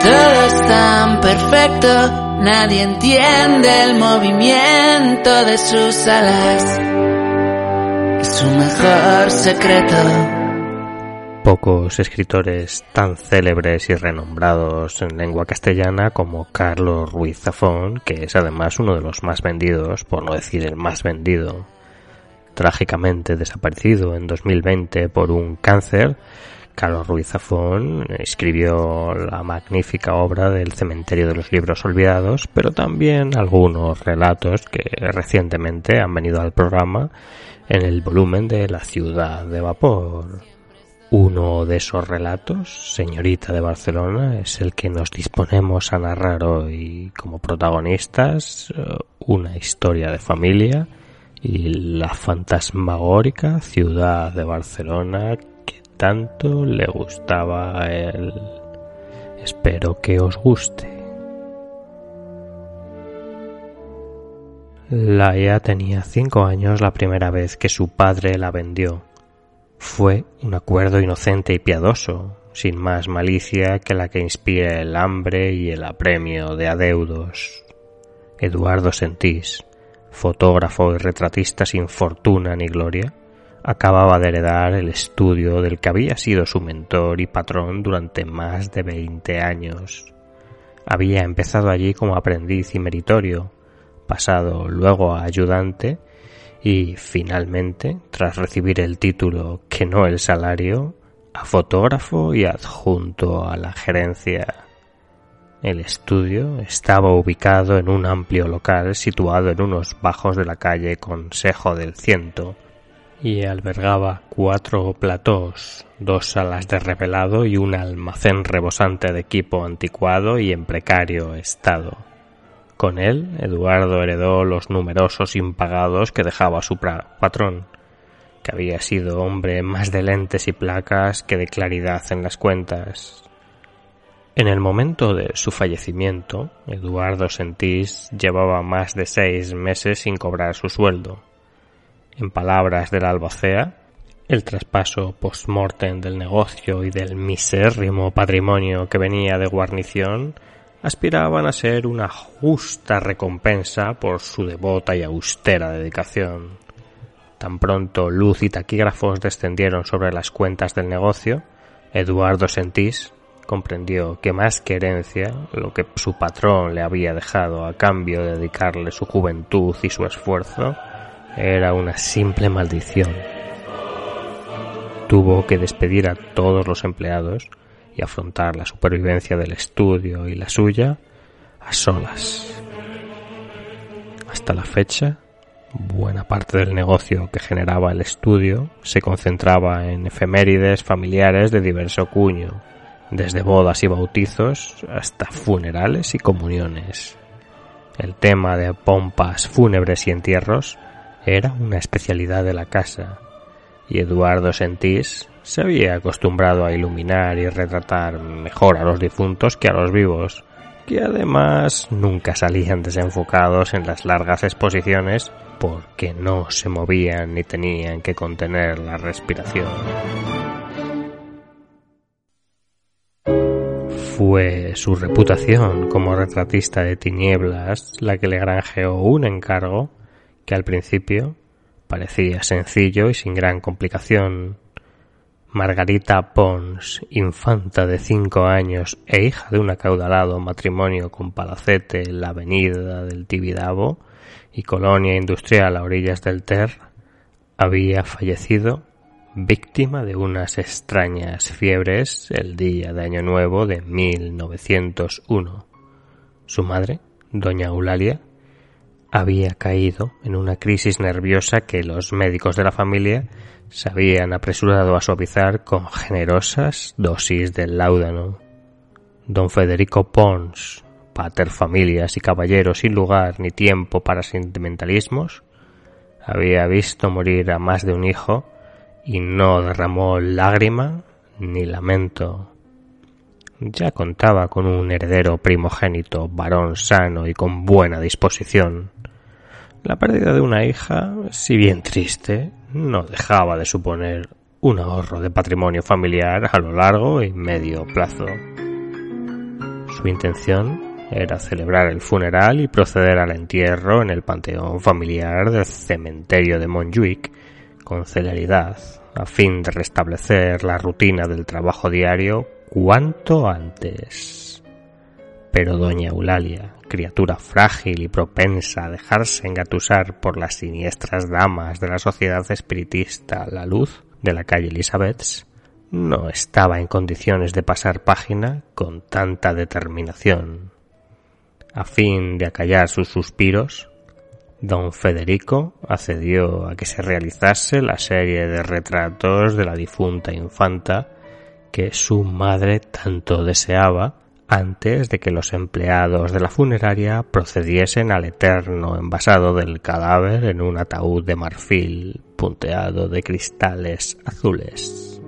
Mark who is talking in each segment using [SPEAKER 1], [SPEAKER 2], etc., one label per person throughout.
[SPEAKER 1] Todo es tan perfecto, nadie entiende el movimiento de sus alas. Es su mejor secreto.
[SPEAKER 2] Pocos escritores tan célebres y renombrados en lengua castellana como Carlos Ruiz Zafón, que es además uno de los más vendidos, por no decir el más vendido, trágicamente desaparecido en 2020 por un cáncer, Carlos Ruiz Zafón escribió la magnífica obra del Cementerio de los Libros Olvidados, pero también algunos relatos que recientemente han venido al programa en el volumen de La ciudad de vapor. Uno de esos relatos, Señorita de Barcelona, es el que nos disponemos a narrar hoy como protagonistas, eh, una historia de familia y la fantasmagórica ciudad de Barcelona tanto le gustaba él. Espero que os guste. Laia tenía cinco años la primera vez que su padre la vendió fue un acuerdo inocente y piadoso, sin más malicia que la que inspira el hambre y el apremio de adeudos. Eduardo Sentís, fotógrafo y retratista sin fortuna ni gloria, acababa de heredar el estudio del que había sido su mentor y patrón durante más de veinte años. Había empezado allí como aprendiz y meritorio, pasado luego a ayudante y finalmente, tras recibir el título que no el salario, a fotógrafo y adjunto a la gerencia. El estudio estaba ubicado en un amplio local situado en unos bajos de la calle Consejo del Ciento y albergaba cuatro platós, dos salas de revelado y un almacén rebosante de equipo anticuado y en precario estado. Con él, Eduardo heredó los numerosos impagados que dejaba su patrón, que había sido hombre más de lentes y placas que de claridad en las cuentas. En el momento de su fallecimiento, Eduardo Sentís llevaba más de seis meses sin cobrar su sueldo. En palabras del albacea, el traspaso post-mortem del negocio y del misérrimo patrimonio que venía de guarnición aspiraban a ser una justa recompensa por su devota y austera dedicación. Tan pronto luz y taquígrafos descendieron sobre las cuentas del negocio, Eduardo Sentís comprendió que más que herencia, lo que su patrón le había dejado a cambio de dedicarle su juventud y su esfuerzo, era una simple maldición. Tuvo que despedir a todos los empleados y afrontar la supervivencia del estudio y la suya a solas. Hasta la fecha, buena parte del negocio que generaba el estudio se concentraba en efemérides familiares de diverso cuño, desde bodas y bautizos hasta funerales y comuniones. El tema de pompas fúnebres y entierros era una especialidad de la casa, y Eduardo Sentís se había acostumbrado a iluminar y retratar mejor a los difuntos que a los vivos, que además nunca salían desenfocados en las largas exposiciones porque no se movían ni tenían que contener la respiración. Fue su reputación como retratista de tinieblas la que le granjeó un encargo que al principio parecía sencillo y sin gran complicación Margarita Pons, infanta de cinco años e hija de un acaudalado matrimonio con palacete en la avenida del Tibidabo y colonia industrial a orillas del Ter, había fallecido víctima de unas extrañas fiebres el día de Año Nuevo de 1901. Su madre, doña Eulalia, había caído en una crisis nerviosa que los médicos de la familia se habían apresurado a suavizar con generosas dosis del láudano. Don Federico Pons, pater familias y caballero sin lugar ni tiempo para sentimentalismos, había visto morir a más de un hijo y no derramó lágrima ni lamento. Ya contaba con un heredero primogénito, varón sano y con buena disposición. La pérdida de una hija, si bien triste, no dejaba de suponer un ahorro de patrimonio familiar a lo largo y medio plazo. Su intención era celebrar el funeral y proceder al entierro en el panteón familiar del cementerio de Montjuic con celeridad, a fin de restablecer la rutina del trabajo diario cuanto antes. Pero doña Eulalia, criatura frágil y propensa a dejarse engatusar por las siniestras damas de la sociedad espiritista La Luz de la calle Elizabeth, no estaba en condiciones de pasar página con tanta determinación. A fin de acallar sus suspiros, don Federico accedió a que se realizase la serie de retratos de la difunta infanta que su madre tanto deseaba antes de que los empleados de la funeraria procediesen al eterno envasado del cadáver en un ataúd de marfil punteado de cristales azules.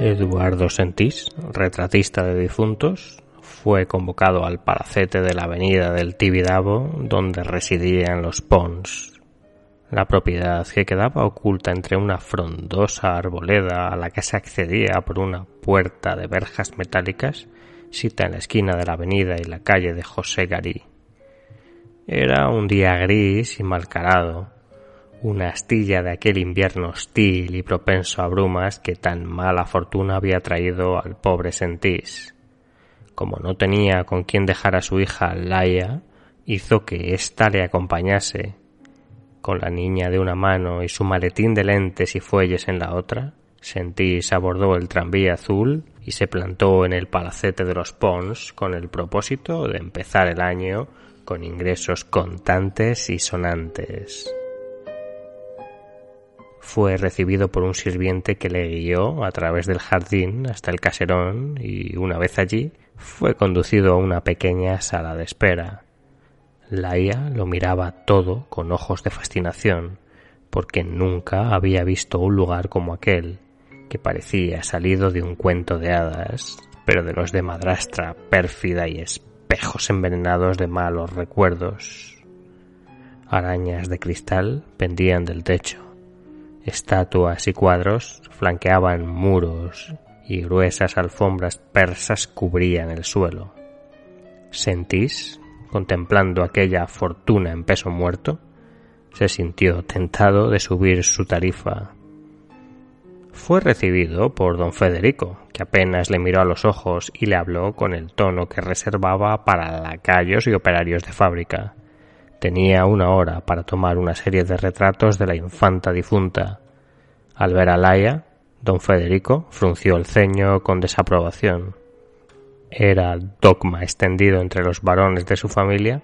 [SPEAKER 2] Eduardo Sentís, retratista de difuntos, fue convocado al palacete de la avenida del Tibidabo, donde residían los Pons, la propiedad que quedaba oculta entre una frondosa arboleda a la que se accedía por una puerta de verjas metálicas, sita en la esquina de la avenida y la calle de José Garí. Era un día gris y malcarado, una astilla de aquel invierno hostil y propenso a brumas que tan mala fortuna había traído al pobre Sentís. Como no tenía con quien dejar a su hija Laia, hizo que ésta le acompañase con la niña de una mano y su maletín de lentes y fuelles en la otra, Sentís abordó el tranvía azul y se plantó en el palacete de los Pons con el propósito de empezar el año con ingresos contantes y sonantes. Fue recibido por un sirviente que le guió a través del jardín hasta el caserón y una vez allí fue conducido a una pequeña sala de espera, Laia lo miraba todo con ojos de fascinación, porque nunca había visto un lugar como aquel, que parecía salido de un cuento de hadas, pero de los de madrastra pérfida y espejos envenenados de malos recuerdos. Arañas de cristal pendían del techo. Estatuas y cuadros flanqueaban muros y gruesas alfombras persas cubrían el suelo. Sentís contemplando aquella fortuna en peso muerto, se sintió tentado de subir su tarifa. Fue recibido por don Federico, que apenas le miró a los ojos y le habló con el tono que reservaba para lacayos y operarios de fábrica. Tenía una hora para tomar una serie de retratos de la infanta difunta. Al ver a Laia, don Federico frunció el ceño con desaprobación era dogma extendido entre los varones de su familia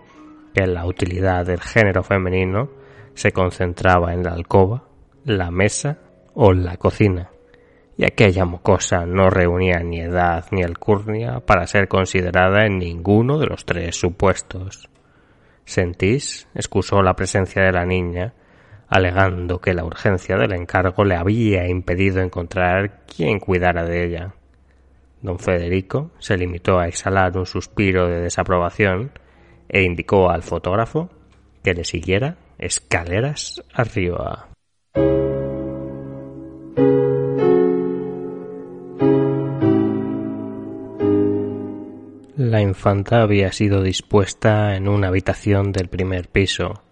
[SPEAKER 2] que la utilidad del género femenino se concentraba en la alcoba, la mesa o la cocina, y aquella mocosa no reunía ni edad ni alcurnia para ser considerada en ninguno de los tres supuestos. Sentís excusó la presencia de la niña, alegando que la urgencia del encargo le había impedido encontrar quien cuidara de ella. Don Federico se limitó a exhalar un suspiro de desaprobación e indicó al fotógrafo que le siguiera escaleras arriba. La infanta había sido dispuesta en una habitación del primer piso,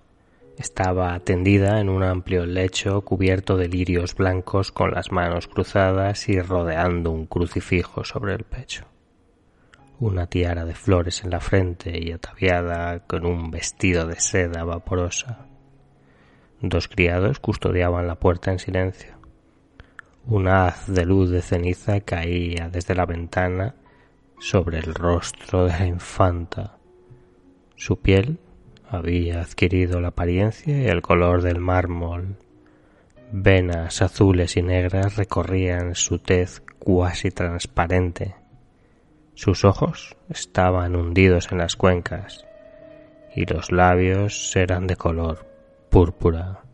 [SPEAKER 2] estaba tendida en un amplio lecho cubierto de lirios blancos con las manos cruzadas y rodeando un crucifijo sobre el pecho. Una tiara de flores en la frente y ataviada con un vestido de seda vaporosa. Dos criados custodiaban la puerta en silencio. Un haz de luz de ceniza caía desde la ventana sobre el rostro de la infanta. Su piel había adquirido la apariencia y el color del mármol. Venas azules y negras recorrían su tez cuasi transparente. Sus ojos estaban hundidos en las cuencas y los labios eran de color púrpura.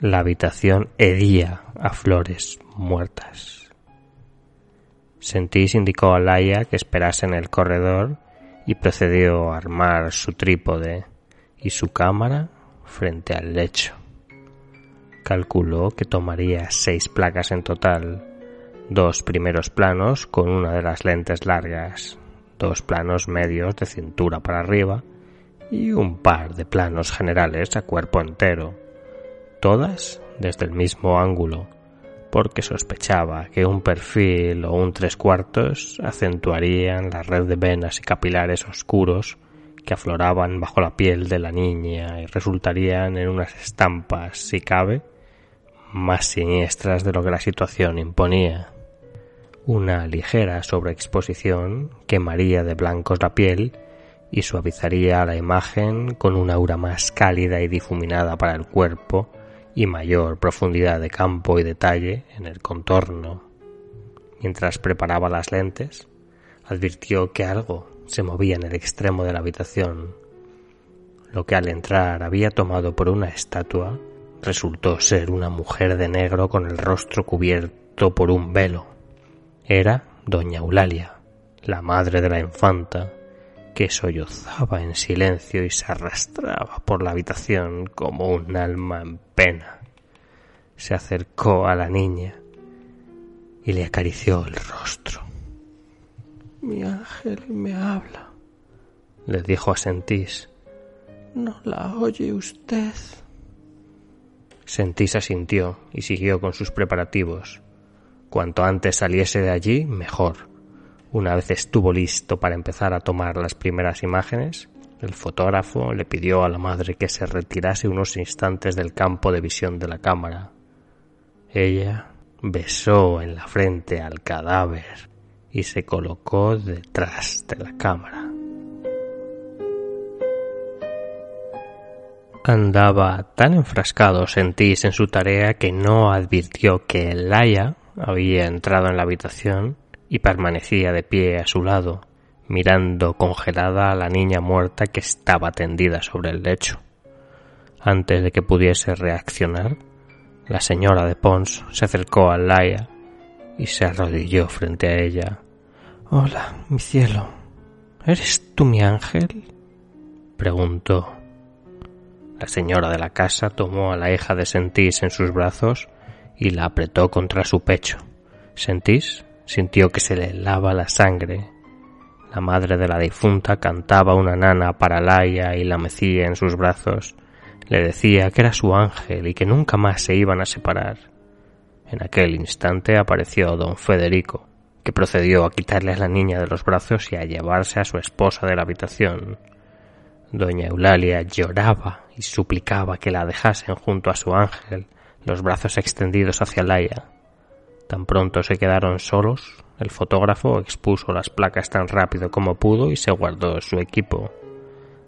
[SPEAKER 2] La habitación hedía a flores muertas. Sentís indicó a Laia que esperase en el corredor y procedió a armar su trípode y su cámara frente al lecho. Calculó que tomaría seis placas en total, dos primeros planos con una de las lentes largas, dos planos medios de cintura para arriba y un par de planos generales a cuerpo entero, todas desde el mismo ángulo, porque sospechaba que un perfil o un tres cuartos acentuarían la red de venas y capilares oscuros que afloraban bajo la piel de la niña y resultarían en unas estampas, si cabe, más siniestras de lo que la situación imponía. Una ligera sobreexposición quemaría de blancos la piel y suavizaría la imagen con una aura más cálida y difuminada para el cuerpo y mayor profundidad de campo y detalle en el contorno. Mientras preparaba las lentes, advirtió que algo se movía en el extremo de la habitación. Lo que al entrar había tomado por una estatua resultó ser una mujer de negro con el rostro cubierto por un velo. Era doña Eulalia, la madre de la infanta, que sollozaba en silencio y se arrastraba por la habitación como un alma en pena. Se acercó a la niña y le acarició el rostro.
[SPEAKER 3] Mi ángel me habla,
[SPEAKER 2] le dijo a Sentís.
[SPEAKER 3] ¿No la oye usted?
[SPEAKER 2] Sentís asintió y siguió con sus preparativos. Cuanto antes saliese de allí, mejor. Una vez estuvo listo para empezar a tomar las primeras imágenes, el fotógrafo le pidió a la madre que se retirase unos instantes del campo de visión de la cámara. Ella besó en la frente al cadáver y se colocó detrás de la cámara. Andaba tan enfrascado Sentís en su tarea que no advirtió que Laia había entrado en la habitación y permanecía de pie a su lado, mirando congelada a la niña muerta que estaba tendida sobre el lecho. Antes de que pudiese reaccionar, la señora de Pons se acercó a Laia y se arrodilló frente a ella.
[SPEAKER 3] Hola, mi cielo. ¿Eres tú mi ángel?
[SPEAKER 2] preguntó. La señora de la casa tomó a la hija de Sentís en sus brazos y la apretó contra su pecho. Sentís sintió que se le helaba la sangre. La madre de la difunta cantaba una nana para Laia y la mecía en sus brazos. Le decía que era su ángel y que nunca más se iban a separar. En aquel instante apareció don Federico, que procedió a quitarle a la niña de los brazos y a llevarse a su esposa de la habitación. Doña Eulalia lloraba y suplicaba que la dejasen junto a su ángel, los brazos extendidos hacia Laia. Tan pronto se quedaron solos, el fotógrafo expuso las placas tan rápido como pudo y se guardó su equipo.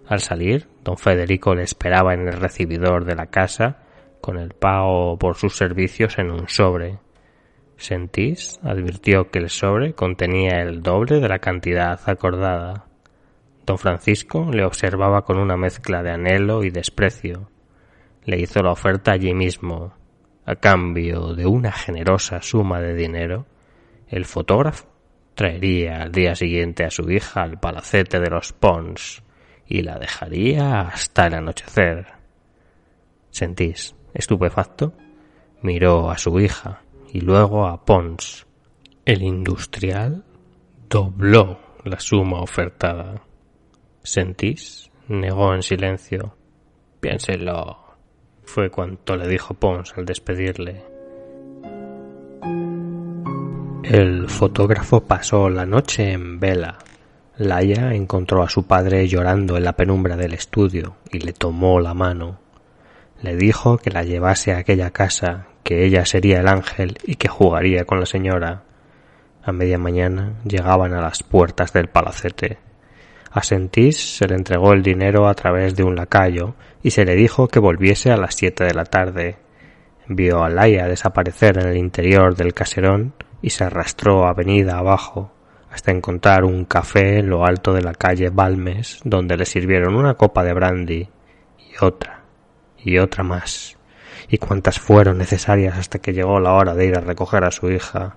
[SPEAKER 2] Al salir, don Federico le esperaba en el recibidor de la casa con el pago por sus servicios en un sobre. Sentís advirtió que el sobre contenía el doble de la cantidad acordada. Don Francisco le observaba con una mezcla de anhelo y desprecio. Le hizo la oferta allí mismo. A cambio de una generosa suma de dinero, el fotógrafo traería al día siguiente a su hija al palacete de los Pons y la dejaría hasta el anochecer. Sentís Estupefacto, miró a su hija y luego a Pons. El industrial dobló la suma ofertada. Sentís negó en silencio. Piénselo. Fue cuanto le dijo Pons al despedirle. El fotógrafo pasó la noche en vela. Laia encontró a su padre llorando en la penumbra del estudio y le tomó la mano. Le dijo que la llevase a aquella casa, que ella sería el ángel y que jugaría con la señora. A media mañana llegaban a las puertas del palacete. A se le entregó el dinero a través de un lacayo y se le dijo que volviese a las siete de la tarde. Vio a Laia desaparecer en el interior del caserón y se arrastró avenida abajo hasta encontrar un café en lo alto de la calle Balmes donde le sirvieron una copa de brandy y otra y otra más, y cuantas fueron necesarias hasta que llegó la hora de ir a recoger a su hija.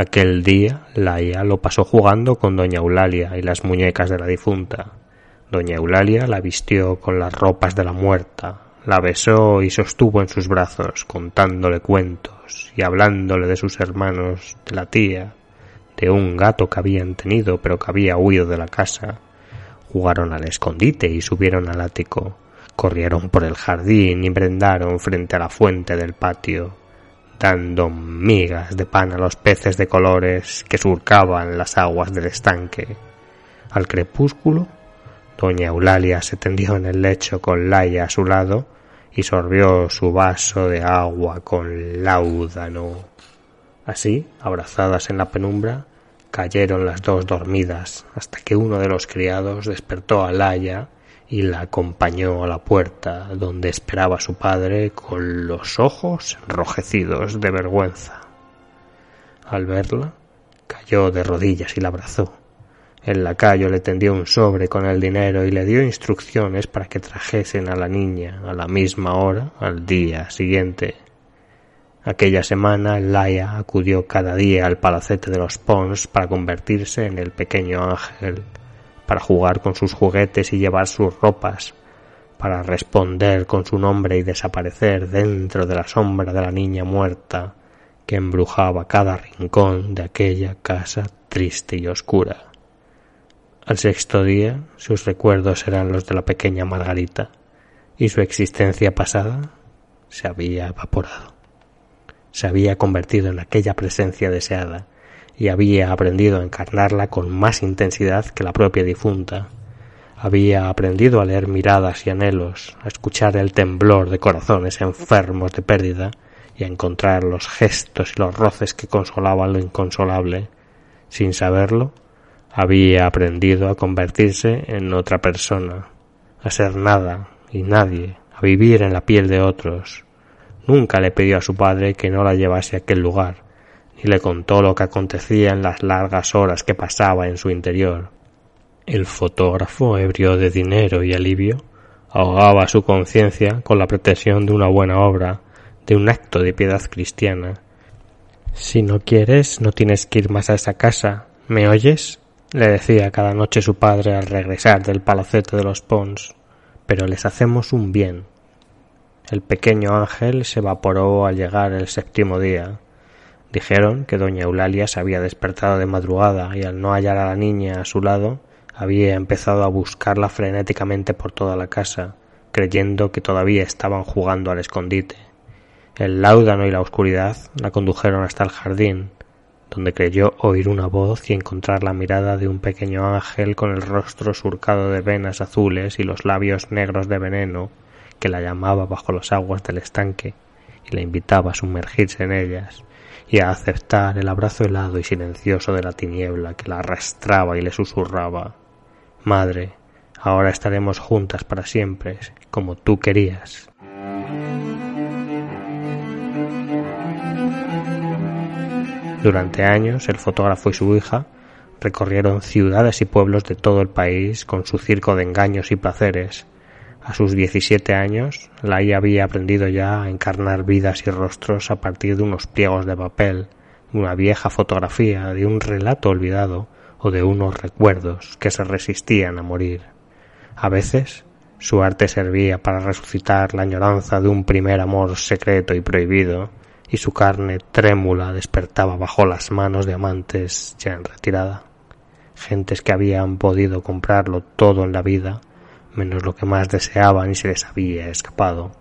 [SPEAKER 2] Aquel día Laia lo pasó jugando con doña Eulalia y las muñecas de la difunta. Doña Eulalia la vistió con las ropas de la muerta, la besó y sostuvo en sus brazos, contándole cuentos y hablándole de sus hermanos, de la tía, de un gato que habían tenido pero que había huido de la casa. Jugaron al escondite y subieron al ático. Corrieron por el jardín y brendaron frente a la fuente del patio, dando migas de pan a los peces de colores que surcaban las aguas del estanque. Al crepúsculo, doña Eulalia se tendió en el lecho con Laia a su lado y sorbió su vaso de agua con láudano. Así, abrazadas en la penumbra, cayeron las dos dormidas hasta que uno de los criados despertó a Laia y la acompañó a la puerta donde esperaba su padre con los ojos enrojecidos de vergüenza. Al verla, cayó de rodillas y la abrazó. El lacayo le tendió un sobre con el dinero y le dio instrucciones para que trajesen a la niña a la misma hora al día siguiente. Aquella semana Laia acudió cada día al palacete de los Pons para convertirse en el pequeño ángel, para jugar con sus juguetes y llevar sus ropas, para responder con su nombre y desaparecer dentro de la sombra de la niña muerta que embrujaba cada rincón de aquella casa triste y oscura. Al sexto día sus recuerdos eran los de la pequeña Margarita y su existencia pasada se había evaporado se había convertido en aquella presencia deseada y había aprendido a encarnarla con más intensidad que la propia difunta. Había aprendido a leer miradas y anhelos, a escuchar el temblor de corazones enfermos de pérdida y a encontrar los gestos y los roces que consolaban lo inconsolable. Sin saberlo, había aprendido a convertirse en otra persona, a ser nada y nadie, a vivir en la piel de otros, Nunca le pidió a su padre que no la llevase a aquel lugar, ni le contó lo que acontecía en las largas horas que pasaba en su interior. El fotógrafo, ebrio de dinero y alivio, ahogaba su conciencia con la pretensión de una buena obra, de un acto de piedad cristiana. Si no quieres, no tienes que ir más a esa casa. ¿Me oyes? le decía cada noche su padre al regresar del palacete de los Pons. Pero les hacemos un bien, el pequeño ángel se evaporó al llegar el séptimo día. Dijeron que doña Eulalia se había despertado de madrugada y al no hallar a la niña a su lado había empezado a buscarla frenéticamente por toda la casa, creyendo que todavía estaban jugando al escondite. El láudano y la oscuridad la condujeron hasta el jardín, donde creyó oír una voz y encontrar la mirada de un pequeño ángel con el rostro surcado de venas azules y los labios negros de veneno que la llamaba bajo las aguas del estanque y la invitaba a sumergirse en ellas y a aceptar el abrazo helado y silencioso de la tiniebla que la arrastraba y le susurraba Madre, ahora estaremos juntas para siempre, como tú querías. Durante años el fotógrafo y su hija recorrieron ciudades y pueblos de todo el país con su circo de engaños y placeres, a sus 17 años, Lai había aprendido ya a encarnar vidas y rostros a partir de unos pliegos de papel, de una vieja fotografía, de un relato olvidado o de unos recuerdos que se resistían a morir. A veces, su arte servía para resucitar la añoranza de un primer amor secreto y prohibido, y su carne trémula despertaba bajo las manos de amantes ya en retirada, gentes que habían podido comprarlo todo en la vida menos lo que más deseaban y se les había escapado.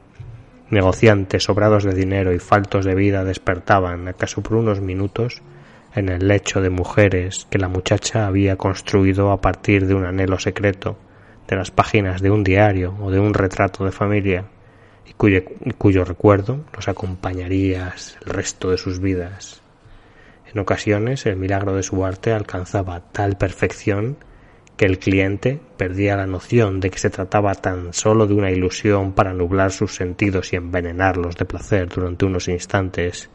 [SPEAKER 2] Negociantes sobrados de dinero y faltos de vida despertaban, acaso por unos minutos, en el lecho de mujeres que la muchacha había construido a partir de un anhelo secreto, de las páginas de un diario o de un retrato de familia, y cuyo, y cuyo recuerdo los acompañaría el resto de sus vidas. En ocasiones el milagro de su arte alcanzaba tal perfección que el cliente perdía la noción de que se trataba tan solo de una ilusión para nublar sus sentidos y envenenarlos de placer durante unos instantes.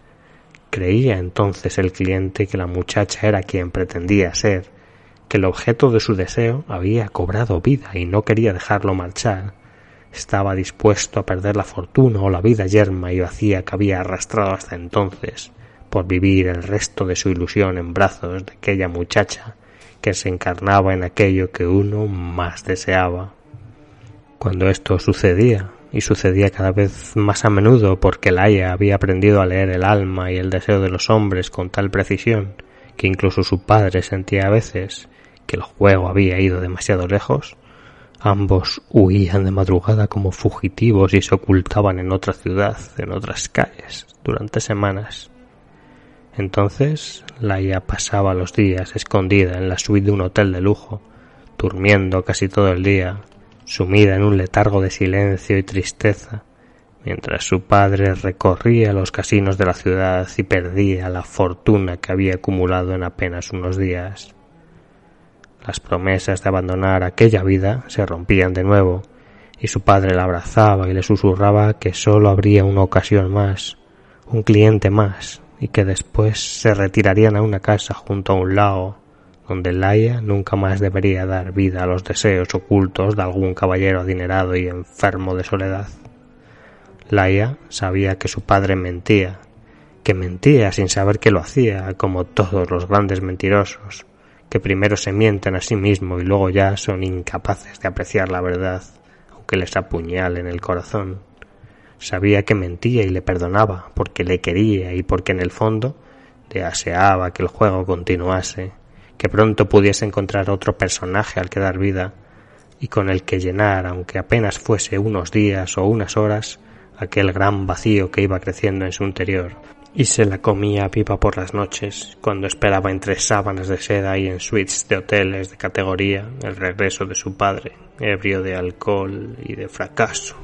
[SPEAKER 2] Creía entonces el cliente que la muchacha era quien pretendía ser, que el objeto de su deseo había cobrado vida y no quería dejarlo marchar. Estaba dispuesto a perder la fortuna o la vida yerma y vacía que había arrastrado hasta entonces, por vivir el resto de su ilusión en brazos de aquella muchacha que se encarnaba en aquello que uno más deseaba. Cuando esto sucedía, y sucedía cada vez más a menudo porque Laia había aprendido a leer el alma y el deseo de los hombres con tal precisión que incluso su padre sentía a veces que el juego había ido demasiado lejos, ambos huían de madrugada como fugitivos y se ocultaban en otra ciudad, en otras calles, durante semanas. Entonces Laia pasaba los días escondida en la suite de un hotel de lujo, durmiendo casi todo el día, sumida en un letargo de silencio y tristeza, mientras su padre recorría los casinos de la ciudad y perdía la fortuna que había acumulado en apenas unos días. Las promesas de abandonar aquella vida se rompían de nuevo, y su padre la abrazaba y le susurraba que sólo habría una ocasión más, un cliente más, y que después se retirarían a una casa junto a un lago donde Laia nunca más debería dar vida a los deseos ocultos de algún caballero adinerado y enfermo de soledad. Laia sabía que su padre mentía, que mentía sin saber que lo hacía, como todos los grandes mentirosos, que primero se mienten a sí mismos y luego ya son incapaces de apreciar la verdad, aunque les apuñalen el corazón. Sabía que mentía y le perdonaba, porque le quería y porque en el fondo deseaba que el juego continuase, que pronto pudiese encontrar otro personaje al que dar vida y con el que llenar, aunque apenas fuese unos días o unas horas, aquel gran vacío que iba creciendo en su interior, y se la comía pipa por las noches, cuando esperaba entre sábanas de seda y en suites de hoteles de categoría el regreso de su padre, ebrio de alcohol y de fracaso.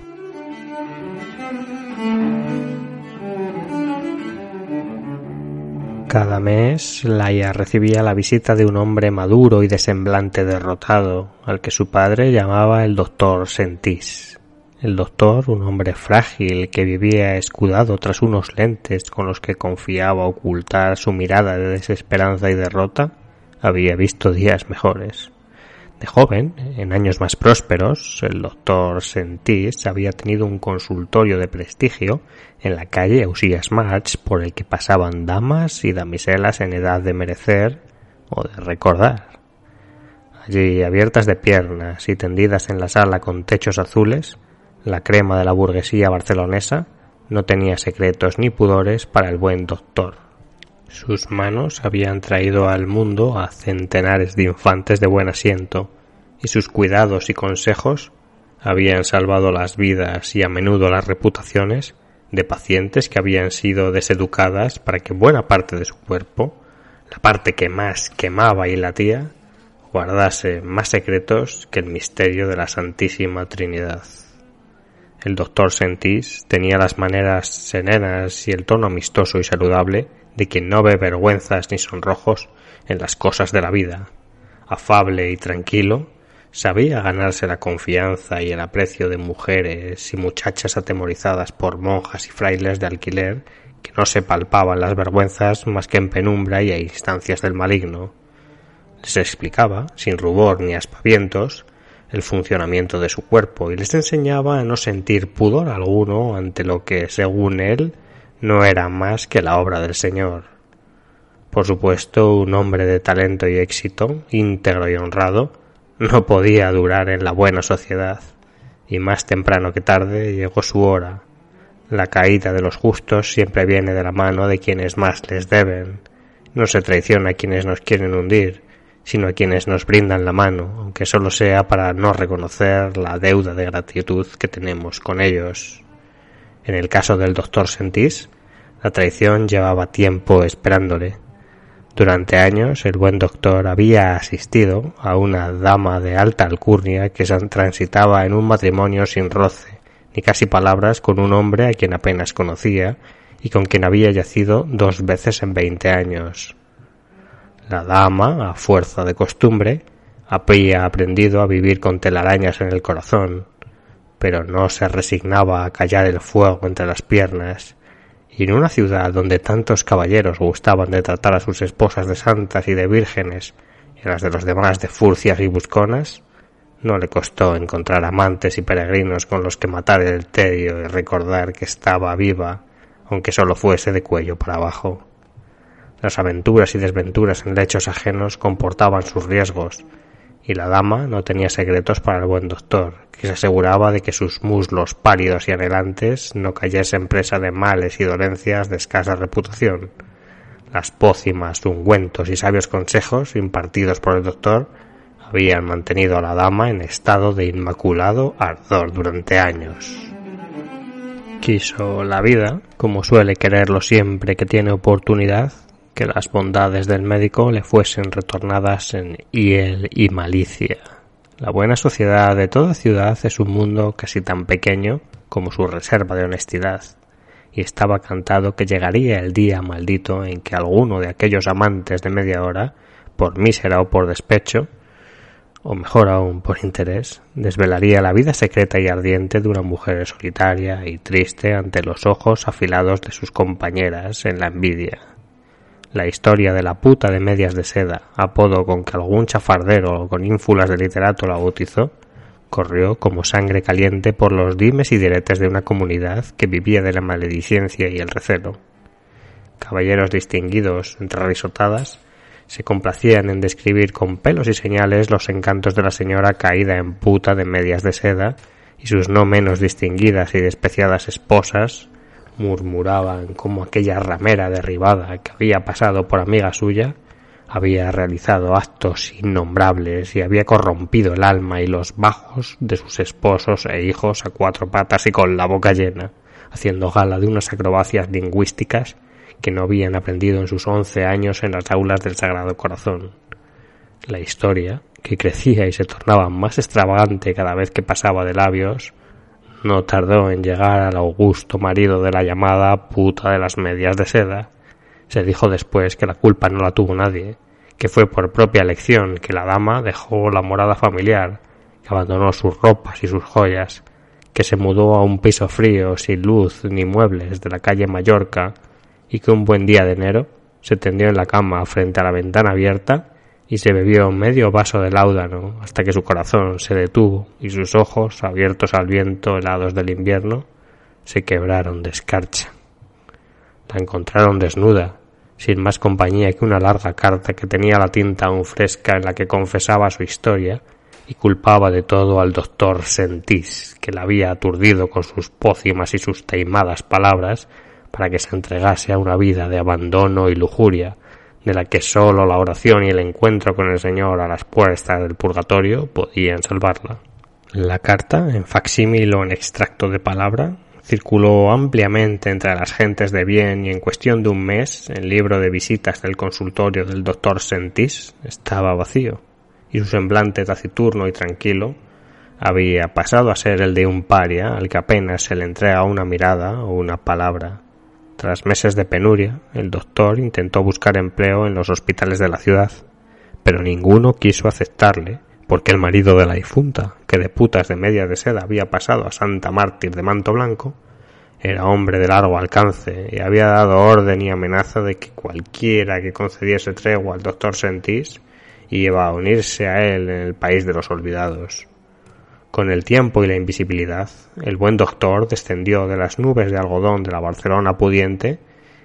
[SPEAKER 2] Cada mes Laia recibía la visita de un hombre maduro y de semblante derrotado, al que su padre llamaba el doctor Sentís. El doctor, un hombre frágil que vivía escudado tras unos lentes con los que confiaba ocultar su mirada de desesperanza y derrota, había visto días mejores. De joven, en años más prósperos, el doctor Sentís había tenido un consultorio de prestigio en la calle Ausías March por el que pasaban damas y damiselas en edad de merecer o de recordar. Allí, abiertas de piernas y tendidas en la sala con techos azules, la crema de la burguesía barcelonesa no tenía secretos ni pudores para el buen doctor. Sus manos habían traído al mundo a centenares de infantes de buen asiento, y sus cuidados y consejos habían salvado las vidas y a menudo las reputaciones de pacientes que habían sido deseducadas para que buena parte de su cuerpo, la parte que más quemaba y latía, guardase más secretos que el misterio de la Santísima Trinidad. El doctor Sentís tenía las maneras serenas y el tono amistoso y saludable de quien no ve vergüenzas ni sonrojos en las cosas de la vida. Afable y tranquilo, sabía ganarse la confianza y el aprecio de mujeres y muchachas atemorizadas por monjas y frailes de alquiler que no se palpaban las vergüenzas más que en penumbra y a instancias del maligno. Les explicaba, sin rubor ni aspavientos, el funcionamiento de su cuerpo y les enseñaba a no sentir pudor alguno ante lo que, según él, no era más que la obra del Señor. Por supuesto, un hombre de talento y éxito, íntegro y honrado, no podía durar en la buena sociedad, y más temprano que tarde llegó su hora. La caída de los justos siempre viene de la mano de quienes más les deben. No se traiciona a quienes nos quieren hundir, sino a quienes nos brindan la mano, aunque solo sea para no reconocer la deuda de gratitud que tenemos con ellos. En el caso del doctor Sentís, la traición llevaba tiempo esperándole. Durante años el buen doctor había asistido a una dama de alta alcurnia que transitaba en un matrimonio sin roce, ni casi palabras con un hombre a quien apenas conocía y con quien había yacido dos veces en veinte años. La dama, a fuerza de costumbre, había aprendido a vivir con telarañas en el corazón, pero no se resignaba a callar el fuego entre las piernas, y en una ciudad donde tantos caballeros gustaban de tratar a sus esposas de santas y de vírgenes y las de los demás de furcias y busconas, no le costó encontrar amantes y peregrinos con los que matar el tedio y recordar que estaba viva, aunque solo fuese de cuello para abajo. Las aventuras y desventuras en lechos ajenos comportaban sus riesgos, y la dama no tenía secretos para el buen doctor, que se aseguraba de que sus muslos pálidos y anhelantes no cayesen presa de males y dolencias de escasa reputación. Las pócimas, ungüentos y sabios consejos impartidos por el doctor habían mantenido a la dama en estado de inmaculado ardor durante años. Quiso la vida, como suele quererlo siempre que tiene oportunidad, que las bondades del médico le fuesen retornadas en hiel y malicia. La buena sociedad de toda ciudad es un mundo casi tan pequeño como su reserva de honestidad, y estaba cantado que llegaría el día maldito en que alguno de aquellos amantes de media hora, por mísera o por despecho, o mejor aún por interés, desvelaría la vida secreta y ardiente de una mujer solitaria y triste ante los ojos afilados de sus compañeras en la envidia. La historia de la puta de medias de seda, apodo con que algún chafardero con ínfulas de literato la bautizó, corrió como sangre caliente por los dimes y diretes de una comunidad que vivía de la maledicencia y el recelo. Caballeros distinguidos entre risotadas se complacían en describir con pelos y señales los encantos de la señora caída en puta de medias de seda y sus no menos distinguidas y despreciadas esposas murmuraban como aquella ramera derribada que había pasado por amiga suya había realizado actos innombrables y había corrompido el alma y los bajos de sus esposos e hijos a cuatro patas y con la boca llena, haciendo gala de unas acrobacias lingüísticas que no habían aprendido en sus once años en las aulas del Sagrado Corazón. La historia, que crecía y se tornaba más extravagante cada vez que pasaba de labios, no tardó en llegar al augusto marido de la llamada puta de las medias de seda. Se dijo después que la culpa no la tuvo nadie, que fue por propia elección que la dama dejó la morada familiar, que abandonó sus ropas y sus joyas, que se mudó a un piso frío, sin luz ni muebles de la calle Mallorca, y que un buen día de enero se tendió en la cama frente a la ventana abierta y se bebió medio vaso de láudano hasta que su corazón se detuvo y sus ojos, abiertos al viento helados del invierno, se quebraron de escarcha. La encontraron desnuda, sin más compañía que una larga carta que tenía la tinta aún fresca en la que confesaba su historia y culpaba de todo al doctor Sentís, que la había aturdido con sus pócimas y sus teimadas palabras para que se entregase a una vida de abandono y lujuria, de la que sólo la oración y el encuentro con el Señor a las puertas del purgatorio podían salvarla. La carta, en facsímil o en extracto de palabra, circuló ampliamente entre las gentes de bien y en cuestión de un mes el libro de visitas del consultorio del doctor Sentis estaba vacío y su semblante taciturno y tranquilo había pasado a ser el de un paria al que apenas se le entrega una mirada o una palabra tras meses de penuria, el doctor intentó buscar empleo en los hospitales de la ciudad, pero ninguno quiso aceptarle, porque el marido de la difunta, que de putas de media de seda había pasado a Santa Mártir de manto blanco, era hombre de largo alcance y había dado orden y amenaza de que cualquiera que concediese tregua al doctor Sentís iba a unirse a él en el país de los olvidados. Con el tiempo y la invisibilidad, el buen doctor descendió de las nubes de algodón de la Barcelona pudiente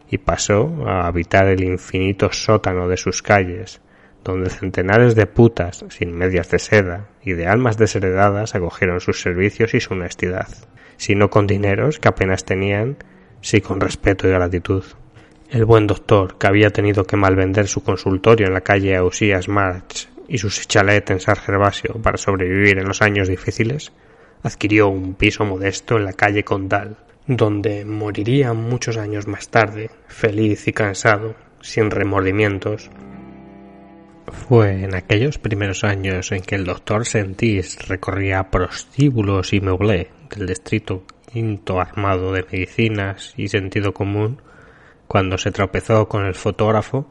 [SPEAKER 2] y pasó a habitar el infinito sótano de sus calles, donde centenares de putas sin medias de seda y de almas desheredadas acogieron sus servicios y su honestidad, si no con dineros que apenas tenían, sí con respeto y gratitud. El buen doctor, que había tenido que malvender su consultorio en la calle Ausías March y su chalet en San Gervasio para sobrevivir en los años difíciles, adquirió un piso modesto en la calle Condal, donde moriría muchos años más tarde, feliz y cansado, sin remordimientos. Fue en aquellos primeros años en que el doctor Sentís recorría prostíbulos y meublé del distrito quinto armado de medicinas y sentido común, cuando se tropezó con el fotógrafo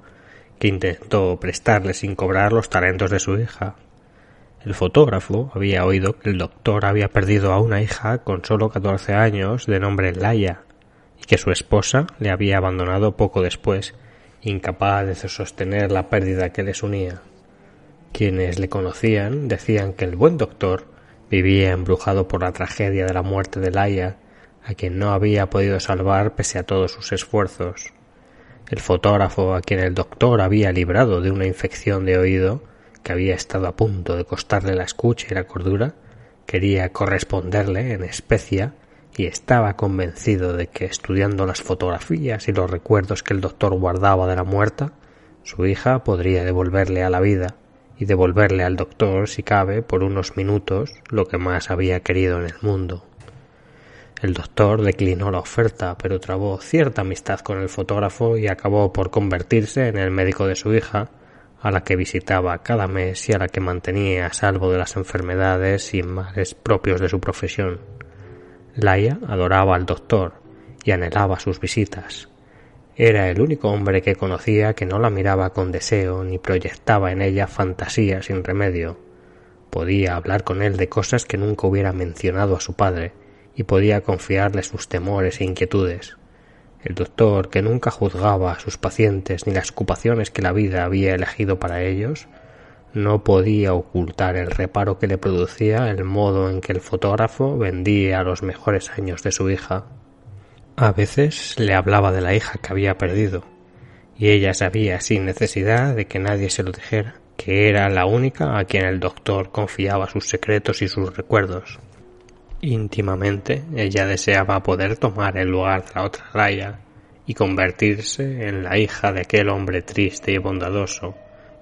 [SPEAKER 2] que intentó prestarle sin cobrar los talentos de su hija. El fotógrafo había oído que el doctor había perdido a una hija con solo catorce años de nombre Laia y que su esposa le había abandonado poco después, incapaz de sostener la pérdida que les unía. Quienes le conocían decían que el buen doctor vivía embrujado por la tragedia de la muerte de Laia, a quien no había podido salvar pese a todos sus esfuerzos. El fotógrafo, a quien el doctor había librado de una infección de oído, que había estado a punto de costarle la escucha y la cordura, quería corresponderle en especia y estaba convencido de que estudiando las fotografías y los recuerdos que el doctor guardaba de la muerta, su hija podría devolverle a la vida y devolverle al doctor, si cabe, por unos minutos lo que más había querido en el mundo. El doctor declinó la oferta, pero trabó cierta amistad con el fotógrafo y acabó por convertirse en el médico de su hija, a la que visitaba cada mes y a la que mantenía a salvo de las enfermedades y males propios de su profesión. Laia adoraba al doctor y anhelaba sus visitas. Era el único hombre que conocía que no la miraba con deseo ni proyectaba en ella fantasía sin remedio. Podía hablar con él de cosas que nunca hubiera mencionado a su padre y podía confiarle sus temores e inquietudes. El doctor, que nunca juzgaba a sus pacientes ni las ocupaciones que la vida había elegido para ellos, no podía ocultar el reparo que le producía el modo en que el fotógrafo vendía los mejores años de su hija. A veces le hablaba de la hija que había perdido, y ella sabía sin necesidad de que nadie se lo dijera, que era la única a quien el doctor confiaba sus secretos y sus recuerdos. Íntimamente ella deseaba poder tomar el lugar de la otra raya y convertirse en la hija de aquel hombre triste y bondadoso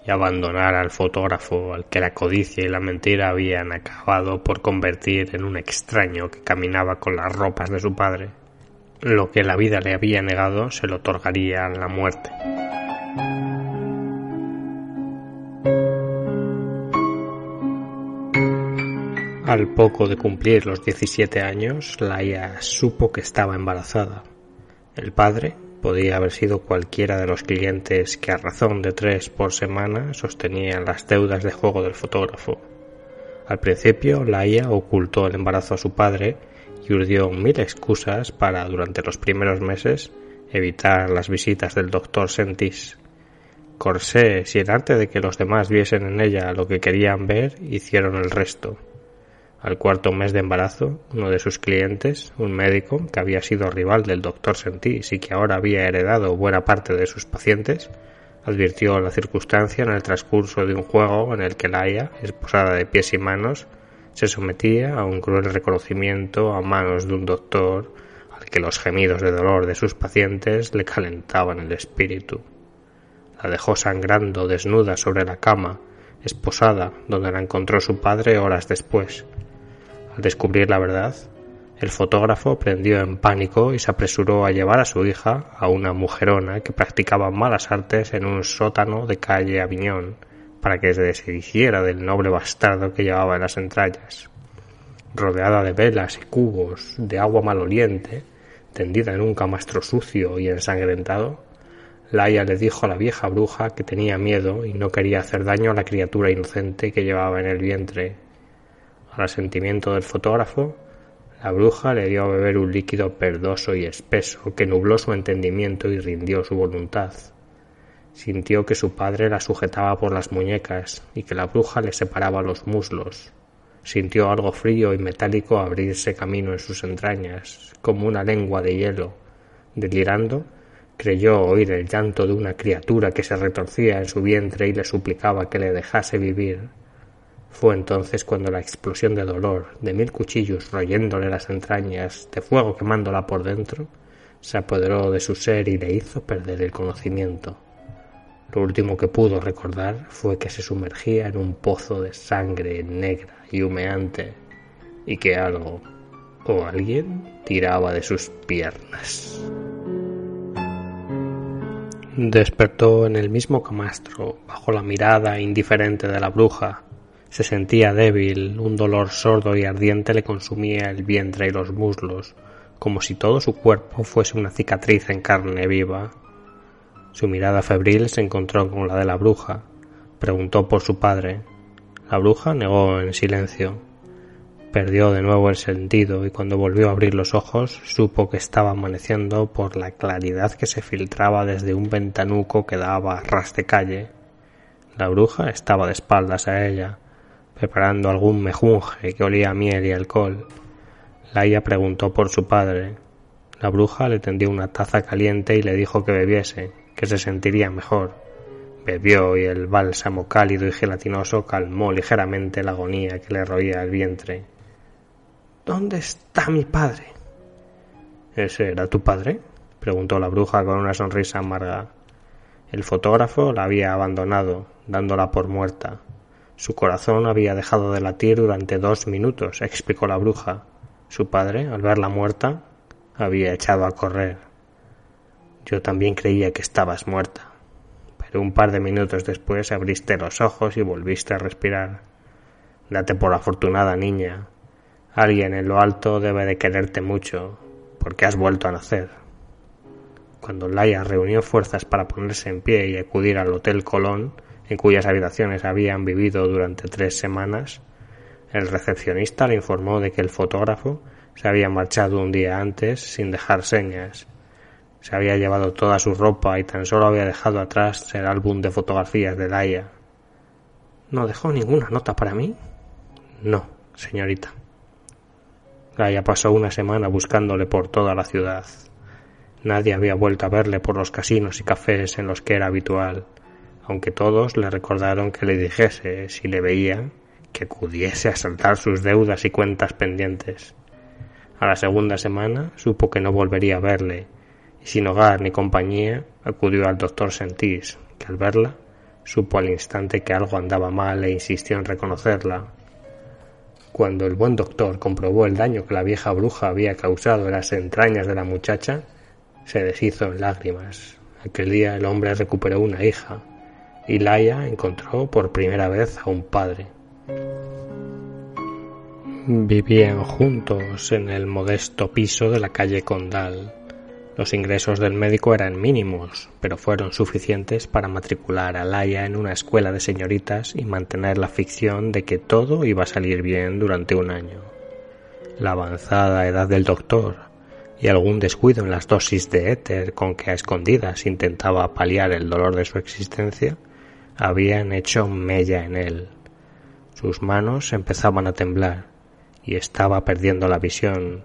[SPEAKER 2] y abandonar al fotógrafo al que la codicia y la mentira habían acabado por convertir en un extraño que caminaba con las ropas de su padre. Lo que la vida le había negado se lo otorgaría la muerte. Al poco de cumplir los 17 años, Laia supo que estaba embarazada. El padre, podía haber sido cualquiera de los clientes que a razón de tres por semana sostenían las deudas de juego del fotógrafo. Al principio, Laia ocultó el embarazo a su padre y urdió mil excusas para, durante los primeros meses, evitar las visitas del doctor Sentis. Corsé, sin arte de que los demás viesen en ella lo que querían ver, hicieron el resto. Al cuarto mes de embarazo, uno de sus clientes, un médico que había sido rival del doctor Sentís y que ahora había heredado buena parte de sus pacientes, advirtió la circunstancia en el transcurso de un juego en el que Laia, esposada de pies y manos, se sometía a un cruel reconocimiento a manos de un doctor al que los gemidos de dolor de sus pacientes le calentaban el espíritu. La dejó sangrando desnuda sobre la cama, esposada, donde la encontró su padre horas después, al descubrir la verdad, el fotógrafo prendió en pánico y se apresuró a llevar a su hija a una mujerona que practicaba malas artes en un sótano de calle Aviñón para que se deshiciera del noble bastardo que llevaba en las entrañas. Rodeada de velas y cubos de agua maloliente, tendida en un camastro sucio y ensangrentado, Laia le dijo a la vieja bruja que tenía miedo y no quería hacer daño a la criatura inocente que llevaba en el vientre al asentimiento del fotógrafo, la bruja le dio a beber un líquido perdoso y espeso que nubló su entendimiento y rindió su voluntad. Sintió que su padre la sujetaba por las muñecas y que la bruja le separaba los muslos. Sintió algo frío y metálico abrirse camino en sus entrañas, como una lengua de hielo. Delirando, creyó oír el llanto de una criatura que se retorcía en su vientre y le suplicaba que le dejase vivir. Fue entonces cuando la explosión de dolor, de mil cuchillos royéndole las entrañas, de fuego quemándola por dentro, se apoderó de su ser y le hizo perder el conocimiento. Lo último que pudo recordar fue que se sumergía en un pozo de sangre negra y humeante y que algo o alguien tiraba de sus piernas. Despertó en el mismo camastro, bajo la mirada indiferente de la bruja, se sentía débil, un dolor sordo y ardiente le consumía el vientre y los muslos, como si todo su cuerpo fuese una cicatriz en carne viva. Su mirada febril se encontró con la de la bruja. Preguntó por su padre. La bruja negó en silencio. Perdió de nuevo el sentido y cuando volvió a abrir los ojos supo que estaba amaneciendo por la claridad que se filtraba desde un ventanuco que daba a ras de calle. La bruja estaba de espaldas a ella, preparando algún mejunje que olía a miel y alcohol. Laia preguntó por su padre. La bruja le tendió una taza caliente y le dijo que bebiese, que se sentiría mejor. Bebió y el bálsamo cálido y gelatinoso calmó ligeramente la agonía que le roía el vientre. ¿Dónde está mi padre? ¿Ese era tu padre? preguntó la bruja con una sonrisa amarga. El fotógrafo la había abandonado, dándola por muerta. Su corazón había dejado de latir durante dos minutos, explicó la bruja. Su padre, al verla muerta, había echado a correr. Yo también creía que estabas muerta un par de minutos después abriste los ojos y volviste a respirar. Date por afortunada, niña. Alguien en lo alto debe de quererte mucho, porque has vuelto a nacer. Cuando Laia reunió fuerzas para ponerse en pie y acudir al Hotel Colón, en cuyas habitaciones habían vivido durante tres semanas, el recepcionista le informó de que el fotógrafo se había marchado un día antes sin dejar señas se había llevado toda su ropa y tan solo había dejado atrás el álbum de fotografías de Laia. ¿No dejó ninguna nota para mí? No, señorita. Laia pasó una semana buscándole por toda la ciudad. Nadie había vuelto a verle por los casinos y cafés en los que era habitual, aunque todos le recordaron que le dijese, si le veía, que acudiese a saltar sus deudas y cuentas pendientes. A la segunda semana supo que no volvería a verle y sin hogar ni compañía acudió al doctor Sentís, que al verla supo al instante que algo andaba mal e insistió en reconocerla. Cuando el buen doctor comprobó el daño que la vieja bruja había causado en las entrañas de la muchacha, se deshizo en lágrimas. Aquel día el hombre recuperó una hija y Laia encontró por primera vez a un padre. Vivían juntos en el modesto piso de la calle Condal. Los ingresos del médico eran mínimos, pero fueron suficientes para matricular a Laia en una escuela de señoritas y mantener la ficción de que todo iba a salir bien durante un año. La avanzada edad del doctor y algún descuido en las dosis de éter con que a escondidas intentaba paliar el dolor de su existencia habían hecho mella en él. Sus manos empezaban a temblar y estaba perdiendo la visión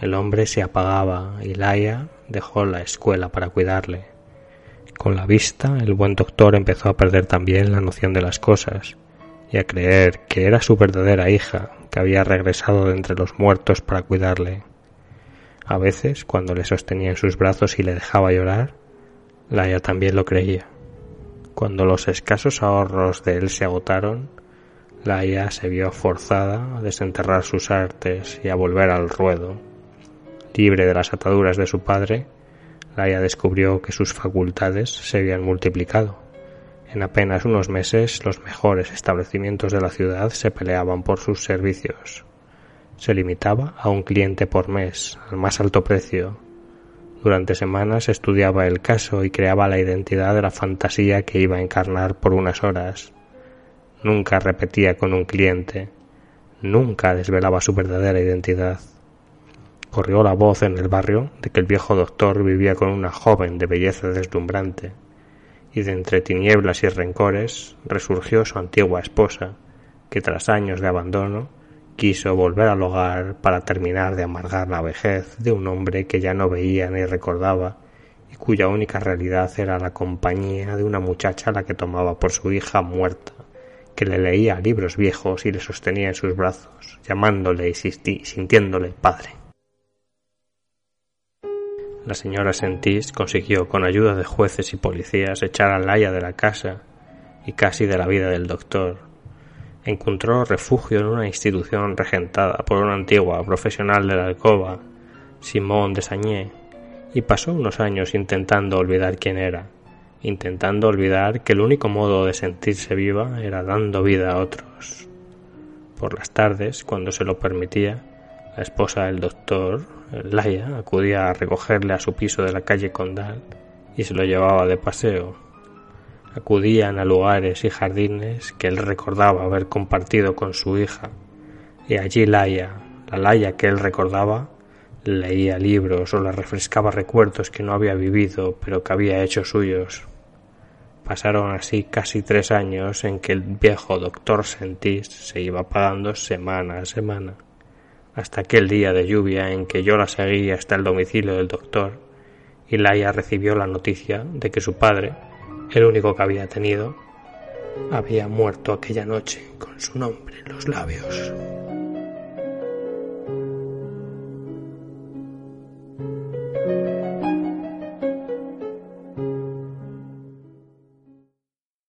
[SPEAKER 2] el hombre se apagaba y Laia dejó la escuela para cuidarle. Con la vista, el buen doctor empezó a perder también la noción de las cosas y a creer que era su verdadera hija que había regresado de entre los muertos para cuidarle. A veces, cuando le sostenía en sus brazos y le dejaba llorar, Laia también lo creía. Cuando los escasos ahorros de él se agotaron, Laia se vio forzada a desenterrar sus artes y a volver al ruedo libre de las ataduras de su padre, Laia descubrió que sus facultades se habían multiplicado. En apenas unos meses los mejores establecimientos de la ciudad se peleaban por sus servicios. Se limitaba a un cliente por mes, al más alto precio. Durante semanas estudiaba el caso y creaba la identidad de la fantasía que iba a encarnar por unas horas. Nunca repetía con un cliente, nunca desvelaba su verdadera identidad. Corrió la voz en el barrio de que el viejo doctor vivía con una joven de belleza deslumbrante, y de entre tinieblas y rencores resurgió su antigua esposa, que tras años de abandono quiso volver al hogar para terminar de amargar la vejez de un hombre que ya no veía ni recordaba y cuya única realidad era la compañía de una muchacha a la que tomaba por su hija muerta, que le leía libros viejos y le sostenía en sus brazos, llamándole y sintiéndole padre. La señora Sentís consiguió, con ayuda de jueces y policías, echar a Laia de la casa y casi de la vida del doctor. Encontró refugio en una institución regentada por una antigua profesional de la alcoba, Simón de Sañé, y pasó unos años intentando olvidar quién era, intentando olvidar que el único modo de sentirse viva era dando vida a otros. Por las tardes, cuando se lo permitía, la esposa del doctor, Laia, acudía a recogerle a su piso de la calle Condal y se lo llevaba de paseo. Acudían a lugares y jardines que él recordaba haber compartido con su hija, y allí Laia, la Laia que él recordaba, leía libros o le refrescaba recuerdos que no había vivido pero que había hecho suyos. Pasaron así casi tres años en que el viejo doctor Sentís se iba pagando semana a semana hasta aquel día de lluvia en que yo la seguí hasta el domicilio del doctor y Laia recibió la noticia de que su padre, el único que había tenido, había muerto aquella noche con su nombre en los labios.